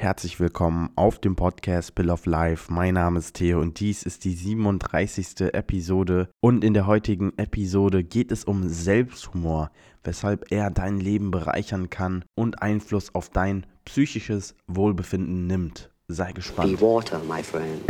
Herzlich willkommen auf dem Podcast Bill of Life. Mein Name ist Theo und dies ist die 37. Episode. Und in der heutigen Episode geht es um Selbsthumor, weshalb er dein Leben bereichern kann und Einfluss auf dein psychisches Wohlbefinden nimmt. Sei gespannt. Be water, my friend.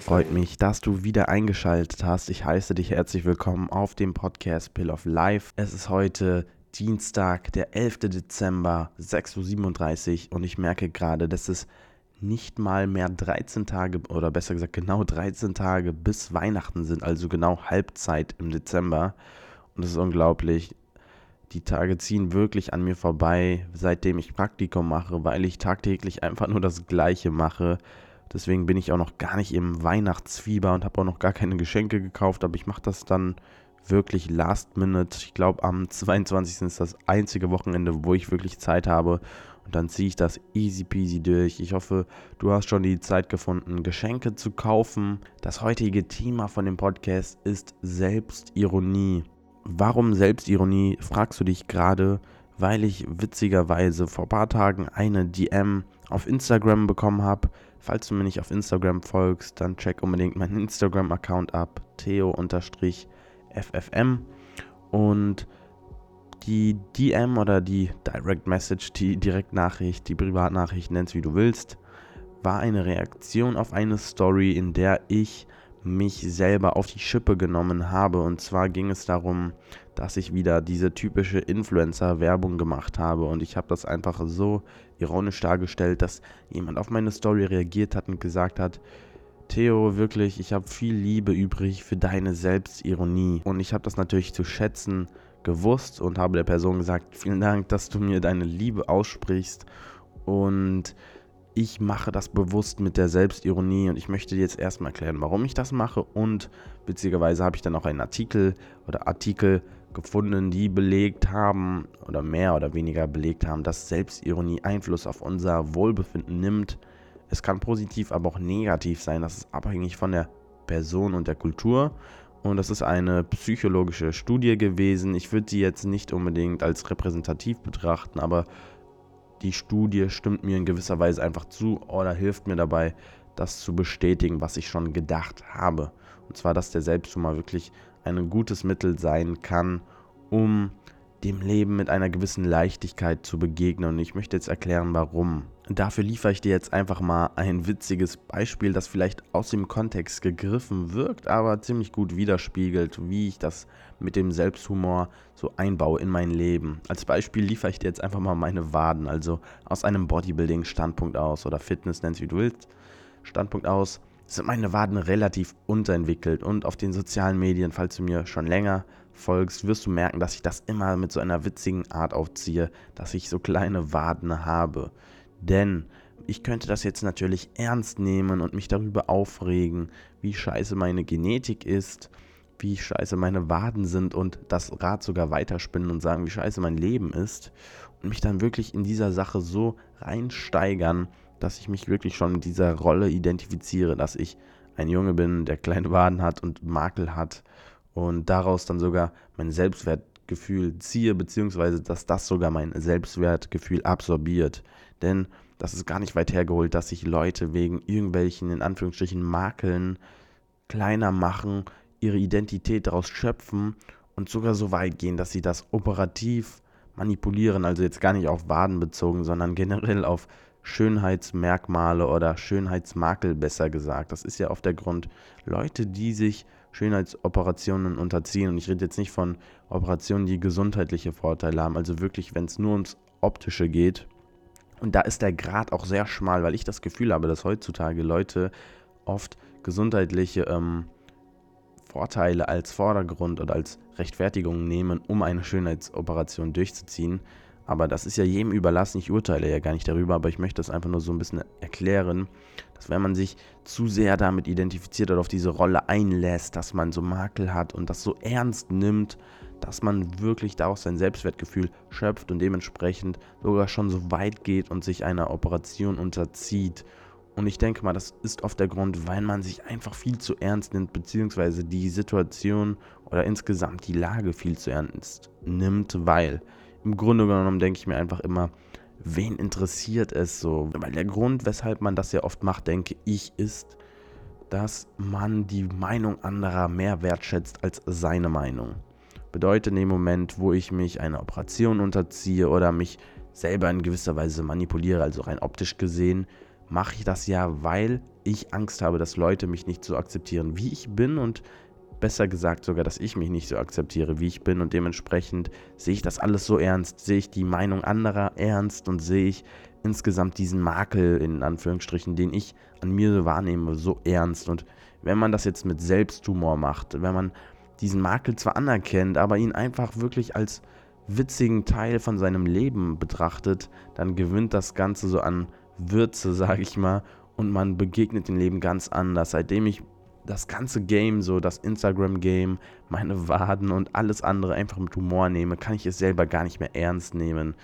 Freut mich, dass du wieder eingeschaltet hast. Ich heiße dich herzlich willkommen auf dem Podcast Pill of Life. Es ist heute Dienstag, der 11. Dezember, 6.37 Uhr und ich merke gerade, dass es nicht mal mehr 13 Tage oder besser gesagt genau 13 Tage bis Weihnachten sind, also genau Halbzeit im Dezember. Und es ist unglaublich. Die Tage ziehen wirklich an mir vorbei, seitdem ich Praktikum mache, weil ich tagtäglich einfach nur das Gleiche mache. Deswegen bin ich auch noch gar nicht im Weihnachtsfieber und habe auch noch gar keine Geschenke gekauft, aber ich mache das dann wirklich last minute. Ich glaube, am 22. ist das einzige Wochenende, wo ich wirklich Zeit habe. Und dann ziehe ich das easy peasy durch. Ich hoffe, du hast schon die Zeit gefunden, Geschenke zu kaufen. Das heutige Thema von dem Podcast ist Selbstironie. Warum Selbstironie, fragst du dich gerade, weil ich witzigerweise vor ein paar Tagen eine DM auf Instagram bekommen habe. Falls du mir nicht auf Instagram folgst, dann check unbedingt meinen Instagram-Account ab, theo-ffm. Und die DM oder die Direct Message, die Direktnachricht, die Privatnachricht, nenn's wie du willst, war eine Reaktion auf eine Story, in der ich mich selber auf die Schippe genommen habe. Und zwar ging es darum, dass ich wieder diese typische Influencer-Werbung gemacht habe. Und ich habe das einfach so ironisch dargestellt, dass jemand auf meine Story reagiert hat und gesagt hat, Theo, wirklich, ich habe viel Liebe übrig für deine Selbstironie. Und ich habe das natürlich zu schätzen gewusst und habe der Person gesagt, vielen Dank, dass du mir deine Liebe aussprichst. Und ich mache das bewusst mit der Selbstironie und ich möchte dir jetzt erstmal erklären, warum ich das mache. Und witzigerweise habe ich dann auch einen Artikel oder Artikel gefunden, die belegt haben oder mehr oder weniger belegt haben, dass Selbstironie Einfluss auf unser Wohlbefinden nimmt. Es kann positiv, aber auch negativ sein. Das ist abhängig von der Person und der Kultur. Und das ist eine psychologische Studie gewesen. Ich würde sie jetzt nicht unbedingt als repräsentativ betrachten, aber die Studie stimmt mir in gewisser Weise einfach zu oder hilft mir dabei, das zu bestätigen, was ich schon gedacht habe. Und zwar, dass der Selbsthumor wirklich ein gutes Mittel sein kann, um dem Leben mit einer gewissen Leichtigkeit zu begegnen. Und ich möchte jetzt erklären, warum. Dafür liefere ich dir jetzt einfach mal ein witziges Beispiel, das vielleicht aus dem Kontext gegriffen wirkt, aber ziemlich gut widerspiegelt, wie ich das mit dem Selbsthumor so einbaue in mein Leben. Als Beispiel liefere ich dir jetzt einfach mal meine Waden, also aus einem Bodybuilding-Standpunkt aus oder Fitness, nennst wie du willst, Standpunkt aus, sind meine Waden relativ unterentwickelt und auf den sozialen Medien, falls du mir schon länger folgst, wirst du merken, dass ich das immer mit so einer witzigen Art aufziehe, dass ich so kleine Waden habe. Denn ich könnte das jetzt natürlich ernst nehmen und mich darüber aufregen, wie scheiße meine Genetik ist, wie scheiße meine Waden sind und das Rad sogar weiterspinnen und sagen, wie scheiße mein Leben ist und mich dann wirklich in dieser Sache so reinsteigern, dass ich mich wirklich schon mit dieser Rolle identifiziere, dass ich ein Junge bin, der kleine Waden hat und Makel hat und daraus dann sogar mein Selbstwertgefühl ziehe, beziehungsweise dass das sogar mein Selbstwertgefühl absorbiert. Denn das ist gar nicht weit hergeholt, dass sich Leute wegen irgendwelchen, in Anführungsstrichen, Makeln kleiner machen, ihre Identität daraus schöpfen und sogar so weit gehen, dass sie das operativ manipulieren, also jetzt gar nicht auf Waden bezogen, sondern generell auf Schönheitsmerkmale oder Schönheitsmakel besser gesagt. Das ist ja oft der Grund. Leute, die sich Schönheitsoperationen unterziehen, und ich rede jetzt nicht von Operationen, die gesundheitliche Vorteile haben, also wirklich, wenn es nur ums Optische geht. Und da ist der Grad auch sehr schmal, weil ich das Gefühl habe, dass heutzutage Leute oft gesundheitliche ähm, Vorteile als Vordergrund oder als Rechtfertigung nehmen, um eine Schönheitsoperation durchzuziehen. Aber das ist ja jedem überlassen. Ich urteile ja gar nicht darüber, aber ich möchte das einfach nur so ein bisschen erklären, dass wenn man sich zu sehr damit identifiziert oder auf diese Rolle einlässt, dass man so Makel hat und das so ernst nimmt, dass man wirklich daraus sein Selbstwertgefühl schöpft und dementsprechend sogar schon so weit geht und sich einer Operation unterzieht. Und ich denke mal, das ist oft der Grund, weil man sich einfach viel zu ernst nimmt, beziehungsweise die Situation oder insgesamt die Lage viel zu ernst nimmt, weil im Grunde genommen denke ich mir einfach immer, wen interessiert es so? Weil der Grund, weshalb man das ja oft macht, denke ich, ist, dass man die Meinung anderer mehr wertschätzt als seine Meinung. Bedeutet in dem Moment, wo ich mich einer Operation unterziehe oder mich selber in gewisser Weise manipuliere, also rein optisch gesehen, mache ich das ja, weil ich Angst habe, dass Leute mich nicht so akzeptieren, wie ich bin und besser gesagt sogar, dass ich mich nicht so akzeptiere, wie ich bin. Und dementsprechend sehe ich das alles so ernst, sehe ich die Meinung anderer ernst und sehe ich insgesamt diesen Makel in Anführungsstrichen, den ich an mir wahrnehme, so ernst. Und wenn man das jetzt mit Selbsthumor macht, wenn man diesen Makel zwar anerkennt, aber ihn einfach wirklich als witzigen Teil von seinem Leben betrachtet, dann gewinnt das Ganze so an Würze, sage ich mal, und man begegnet dem Leben ganz anders. Seitdem ich das ganze Game, so das Instagram-Game, meine Waden und alles andere einfach mit Humor nehme, kann ich es selber gar nicht mehr ernst nehmen.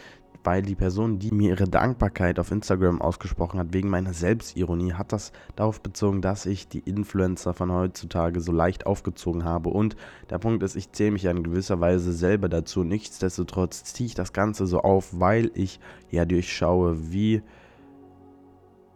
Weil die Person, die mir ihre Dankbarkeit auf Instagram ausgesprochen hat, wegen meiner Selbstironie, hat das darauf bezogen, dass ich die Influencer von heutzutage so leicht aufgezogen habe. Und der Punkt ist, ich zähle mich ja in gewisser Weise selber dazu. Nichtsdestotrotz ziehe ich das Ganze so auf, weil ich ja durchschaue, wie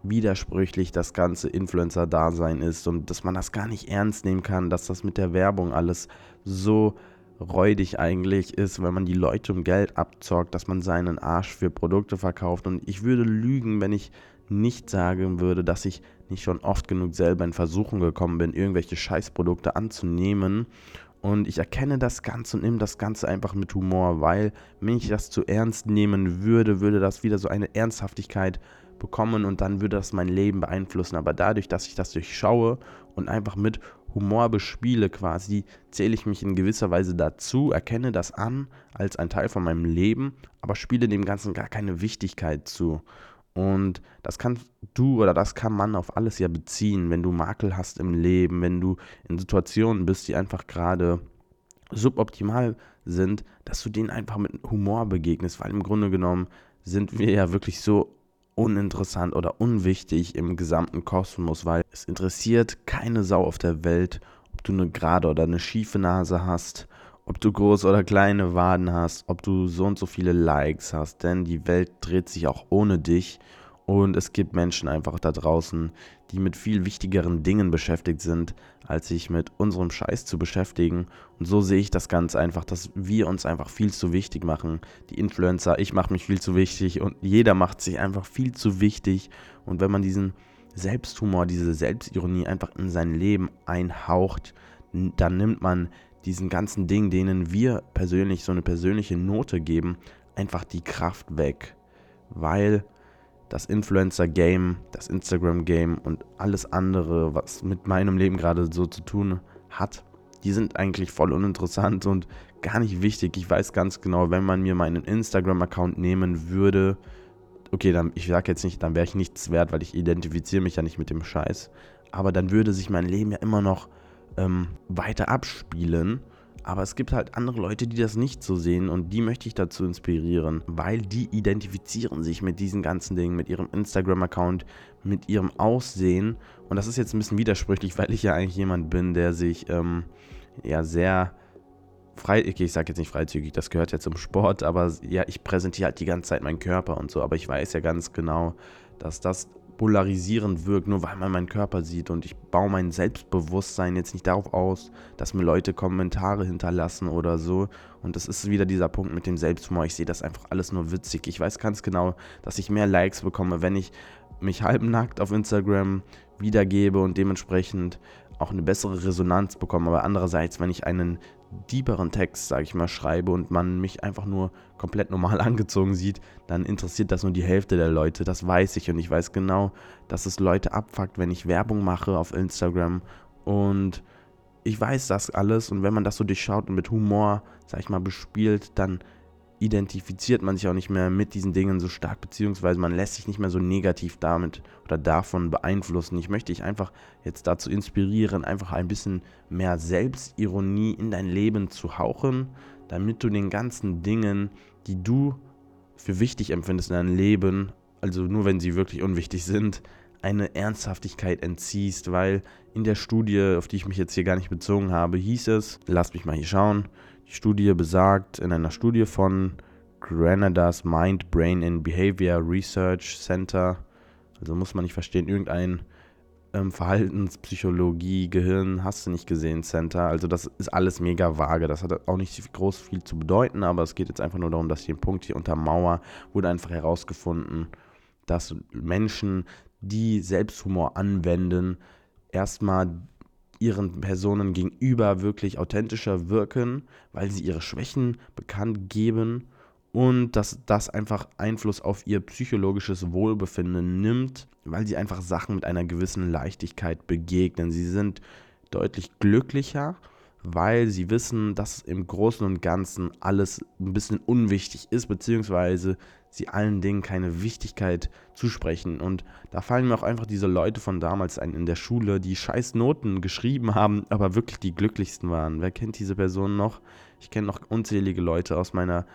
widersprüchlich das ganze Influencer-Dasein ist und dass man das gar nicht ernst nehmen kann, dass das mit der Werbung alles so räudig eigentlich ist, wenn man die Leute um Geld abzockt, dass man seinen Arsch für Produkte verkauft. Und ich würde lügen, wenn ich nicht sagen würde, dass ich nicht schon oft genug selber in Versuchung gekommen bin, irgendwelche Scheißprodukte anzunehmen. Und ich erkenne das Ganze und nehme das Ganze einfach mit Humor, weil wenn ich das zu ernst nehmen würde, würde das wieder so eine Ernsthaftigkeit bekommen und dann würde das mein Leben beeinflussen. Aber dadurch, dass ich das durchschaue und einfach mit Humor bespiele quasi, zähle ich mich in gewisser Weise dazu, erkenne das an als ein Teil von meinem Leben, aber spiele dem Ganzen gar keine Wichtigkeit zu. Und das kannst du oder das kann man auf alles ja beziehen, wenn du Makel hast im Leben, wenn du in Situationen bist, die einfach gerade suboptimal sind, dass du denen einfach mit Humor begegnest, weil im Grunde genommen sind wir ja wirklich so uninteressant oder unwichtig im gesamten Kosmos, weil es interessiert keine Sau auf der Welt, ob du eine gerade oder eine schiefe Nase hast, ob du große oder kleine Waden hast, ob du so und so viele Likes hast, denn die Welt dreht sich auch ohne dich und es gibt Menschen einfach da draußen, die mit viel wichtigeren Dingen beschäftigt sind, als sich mit unserem Scheiß zu beschäftigen. Und so sehe ich das ganz einfach, dass wir uns einfach viel zu wichtig machen. Die Influencer, ich mache mich viel zu wichtig und jeder macht sich einfach viel zu wichtig. Und wenn man diesen Selbsthumor, diese Selbstironie einfach in sein Leben einhaucht, dann nimmt man diesen ganzen Dingen, denen wir persönlich so eine persönliche Note geben, einfach die Kraft weg. Weil das Influencer-Game, das Instagram-Game und alles andere, was mit meinem Leben gerade so zu tun hat, die sind eigentlich voll uninteressant und gar nicht wichtig. Ich weiß ganz genau, wenn man mir meinen Instagram-Account nehmen würde, okay, dann, ich sage jetzt nicht, dann wäre ich nichts wert, weil ich identifiziere mich ja nicht mit dem Scheiß. Aber dann würde sich mein Leben ja immer noch ähm, weiter abspielen aber es gibt halt andere Leute, die das nicht so sehen und die möchte ich dazu inspirieren, weil die identifizieren sich mit diesen ganzen Dingen, mit ihrem Instagram-Account, mit ihrem Aussehen. Und das ist jetzt ein bisschen widersprüchlich, weil ich ja eigentlich jemand bin, der sich ähm, ja sehr frei, ich sage jetzt nicht freizügig, das gehört ja zum Sport, aber ja, ich präsentiere halt die ganze Zeit meinen Körper und so, aber ich weiß ja ganz genau, dass das polarisierend wirkt, nur weil man meinen Körper sieht. Und ich baue mein Selbstbewusstsein jetzt nicht darauf aus, dass mir Leute Kommentare hinterlassen oder so. Und das ist wieder dieser Punkt mit dem Selbstmord. Ich sehe das einfach alles nur witzig. Ich weiß ganz genau, dass ich mehr Likes bekomme, wenn ich mich halbnackt auf Instagram wiedergebe und dementsprechend auch eine bessere Resonanz bekomme. Aber andererseits, wenn ich einen deeperen Text, sage ich mal, schreibe und man mich einfach nur komplett normal angezogen sieht, dann interessiert das nur die Hälfte der Leute. Das weiß ich und ich weiß genau, dass es Leute abfuckt, wenn ich Werbung mache auf Instagram und ich weiß das alles und wenn man das so durchschaut und mit Humor, sag ich mal, bespielt, dann identifiziert man sich auch nicht mehr mit diesen Dingen so stark, beziehungsweise man lässt sich nicht mehr so negativ damit oder davon beeinflussen. Ich möchte dich einfach jetzt dazu inspirieren, einfach ein bisschen mehr Selbstironie in dein Leben zu hauchen, damit du den ganzen Dingen, die du für wichtig empfindest in deinem Leben, also nur wenn sie wirklich unwichtig sind, eine Ernsthaftigkeit entziehst, weil in der Studie, auf die ich mich jetzt hier gar nicht bezogen habe, hieß es, lass mich mal hier schauen, die Studie besagt, in einer Studie von Granada's Mind, Brain and Behavior Research Center, also muss man nicht verstehen, irgendein ähm, Verhaltenspsychologie, Gehirn, hast du nicht gesehen, Center. Also das ist alles mega vage. Das hat auch nicht groß viel zu bedeuten, aber es geht jetzt einfach nur darum, dass hier ein Punkt hier unter Mauer wurde einfach herausgefunden, dass Menschen, die Selbsthumor anwenden, erstmal ihren Personen gegenüber wirklich authentischer wirken, weil sie ihre Schwächen bekannt geben und dass das einfach Einfluss auf ihr psychologisches Wohlbefinden nimmt, weil sie einfach Sachen mit einer gewissen Leichtigkeit begegnen. Sie sind deutlich glücklicher, weil sie wissen, dass im Großen und Ganzen alles ein bisschen unwichtig ist, beziehungsweise sie allen Dingen keine Wichtigkeit zusprechen. Und da fallen mir auch einfach diese Leute von damals ein in der Schule, die scheiß Noten geschrieben haben, aber wirklich die glücklichsten waren. Wer kennt diese Personen noch? Ich kenne noch unzählige Leute aus meiner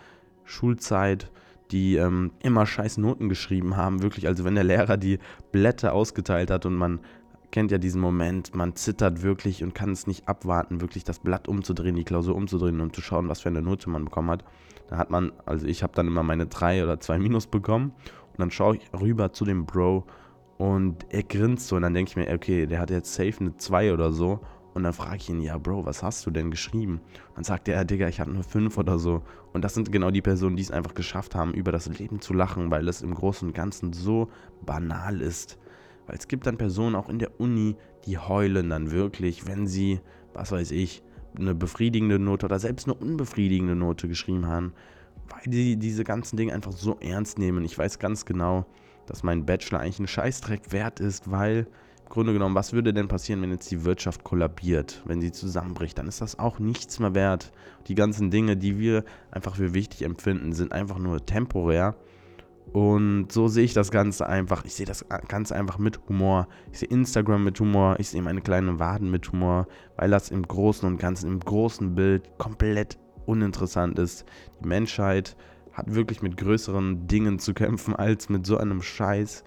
Schulzeit, die ähm, immer scheiß Noten geschrieben haben, wirklich. Also wenn der Lehrer die Blätter ausgeteilt hat und man kennt ja diesen Moment, man zittert wirklich und kann es nicht abwarten, wirklich das Blatt umzudrehen, die Klausur umzudrehen und zu schauen, was für eine Note man bekommen hat. Da hat man, also ich habe dann immer meine drei oder zwei Minus bekommen und dann schaue ich rüber zu dem Bro und er grinst so und dann denke ich mir, okay, der hat jetzt safe eine 2 oder so und dann frage ich ihn, ja, Bro, was hast du denn geschrieben? Und dann sagt er, Digga, ich hatte nur fünf oder so. Und das sind genau die Personen, die es einfach geschafft haben, über das Leben zu lachen, weil es im Großen und Ganzen so banal ist. Weil es gibt dann Personen auch in der Uni, die heulen dann wirklich, wenn sie, was weiß ich, eine befriedigende Note oder selbst eine unbefriedigende Note geschrieben haben, weil die diese ganzen Dinge einfach so ernst nehmen. Ich weiß ganz genau, dass mein Bachelor eigentlich ein Scheißdreck wert ist, weil Grunde genommen, was würde denn passieren, wenn jetzt die Wirtschaft kollabiert, wenn sie zusammenbricht? Dann ist das auch nichts mehr wert. Die ganzen Dinge, die wir einfach für wichtig empfinden, sind einfach nur temporär. Und so sehe ich das Ganze einfach. Ich sehe das Ganze einfach mit Humor. Ich sehe Instagram mit Humor. Ich sehe meine kleinen Waden mit Humor, weil das im Großen und Ganzen, im großen Bild komplett uninteressant ist. Die Menschheit hat wirklich mit größeren Dingen zu kämpfen als mit so einem Scheiß.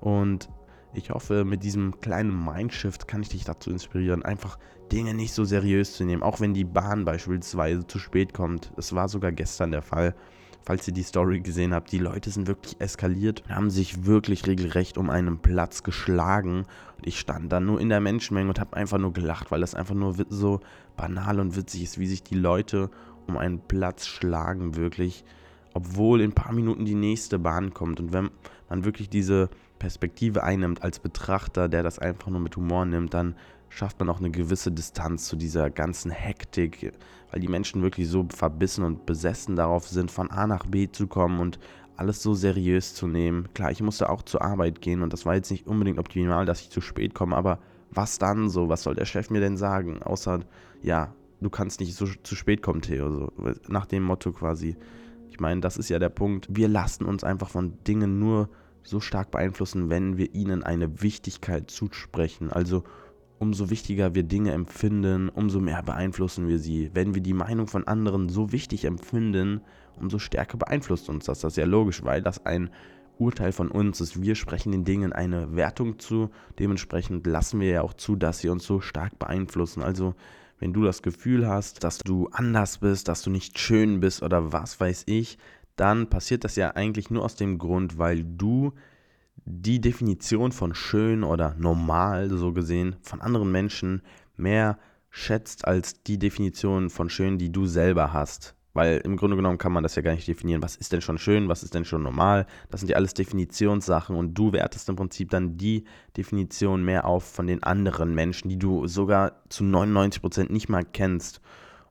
Und ich hoffe, mit diesem kleinen Mindshift kann ich dich dazu inspirieren, einfach Dinge nicht so seriös zu nehmen. Auch wenn die Bahn beispielsweise zu spät kommt. Das war sogar gestern der Fall. Falls ihr die Story gesehen habt, die Leute sind wirklich eskaliert, haben sich wirklich regelrecht um einen Platz geschlagen. Und ich stand da nur in der Menschenmenge und habe einfach nur gelacht, weil das einfach nur so banal und witzig ist, wie sich die Leute um einen Platz schlagen, wirklich. Obwohl in ein paar Minuten die nächste Bahn kommt. Und wenn man wirklich diese Perspektive einnimmt als Betrachter, der das einfach nur mit Humor nimmt, dann schafft man auch eine gewisse Distanz zu dieser ganzen Hektik, weil die Menschen wirklich so verbissen und besessen darauf sind, von A nach B zu kommen und alles so seriös zu nehmen. Klar, ich musste auch zur Arbeit gehen und das war jetzt nicht unbedingt optimal, dass ich zu spät komme, aber was dann so? Was soll der Chef mir denn sagen? Außer, ja, du kannst nicht so zu spät kommen, Theo. So, nach dem Motto quasi. Ich meine, das ist ja der Punkt. Wir lassen uns einfach von Dingen nur so stark beeinflussen, wenn wir ihnen eine Wichtigkeit zusprechen. Also umso wichtiger wir Dinge empfinden, umso mehr beeinflussen wir sie. Wenn wir die Meinung von anderen so wichtig empfinden, umso stärker beeinflusst uns das. Das ist ja logisch, weil das ein Urteil von uns ist. Wir sprechen den Dingen eine Wertung zu. Dementsprechend lassen wir ja auch zu, dass sie uns so stark beeinflussen. Also wenn du das Gefühl hast, dass du anders bist, dass du nicht schön bist oder was weiß ich, dann passiert das ja eigentlich nur aus dem Grund, weil du die Definition von schön oder normal, so gesehen, von anderen Menschen mehr schätzt als die Definition von schön, die du selber hast. Weil im Grunde genommen kann man das ja gar nicht definieren. Was ist denn schon schön, was ist denn schon normal? Das sind ja alles Definitionssachen und du wertest im Prinzip dann die Definition mehr auf von den anderen Menschen, die du sogar zu 99% nicht mal kennst.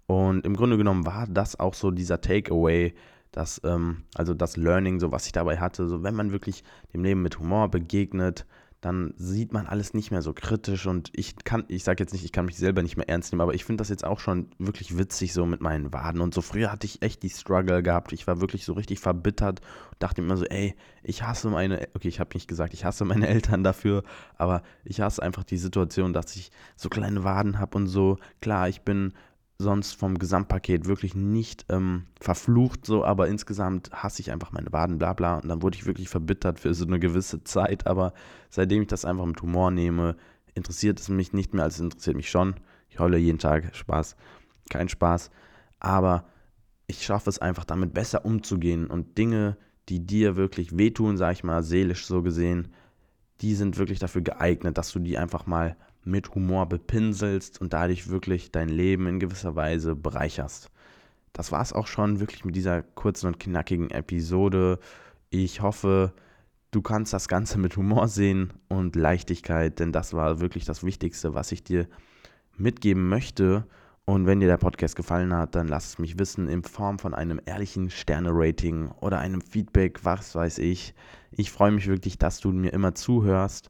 Und im Grunde genommen war das auch so dieser Takeaway, das, ähm, also das Learning, so was ich dabei hatte, so wenn man wirklich dem Leben mit Humor begegnet, dann sieht man alles nicht mehr so kritisch und ich kann, ich sage jetzt nicht, ich kann mich selber nicht mehr ernst nehmen, aber ich finde das jetzt auch schon wirklich witzig so mit meinen Waden und so. Früher hatte ich echt die Struggle gehabt, ich war wirklich so richtig verbittert und dachte immer so, ey, ich hasse meine, okay, ich habe nicht gesagt, ich hasse meine Eltern dafür, aber ich hasse einfach die Situation, dass ich so kleine Waden habe und so. Klar, ich bin sonst vom Gesamtpaket wirklich nicht ähm, verflucht, so, aber insgesamt hasse ich einfach meine Waden, bla bla. Und dann wurde ich wirklich verbittert für so eine gewisse Zeit. Aber seitdem ich das einfach mit Humor nehme, interessiert es mich nicht mehr, als es interessiert mich schon. Ich heule jeden Tag, Spaß, kein Spaß. Aber ich schaffe es einfach damit besser umzugehen und Dinge, die dir wirklich wehtun, sag ich mal, seelisch so gesehen, die sind wirklich dafür geeignet, dass du die einfach mal mit Humor bepinselst und dadurch wirklich dein Leben in gewisser Weise bereicherst. Das war es auch schon wirklich mit dieser kurzen und knackigen Episode. Ich hoffe, du kannst das Ganze mit Humor sehen und Leichtigkeit, denn das war wirklich das Wichtigste, was ich dir mitgeben möchte. Und wenn dir der Podcast gefallen hat, dann lass es mich wissen in Form von einem ehrlichen Sterne-Rating oder einem Feedback, was weiß ich. Ich freue mich wirklich, dass du mir immer zuhörst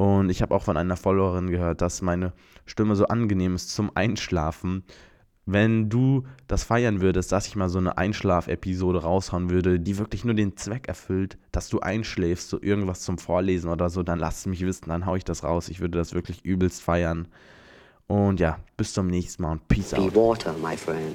und ich habe auch von einer Followerin gehört, dass meine Stimme so angenehm ist zum Einschlafen. Wenn du das feiern würdest, dass ich mal so eine Einschlaf-Episode raushauen würde, die wirklich nur den Zweck erfüllt, dass du einschläfst, so irgendwas zum Vorlesen oder so, dann lass es mich wissen, dann haue ich das raus. Ich würde das wirklich übelst feiern. Und ja, bis zum nächsten Mal und Peace out. Be water, my friend.